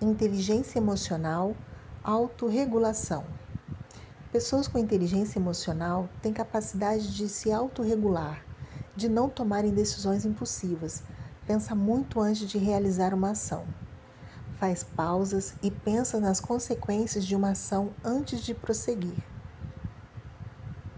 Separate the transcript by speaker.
Speaker 1: inteligência emocional, autorregulação. Pessoas com inteligência emocional têm capacidade de se autorregular, de não tomarem decisões impulsivas, pensa muito antes de realizar uma ação. Faz pausas e pensa nas consequências de uma ação antes de prosseguir.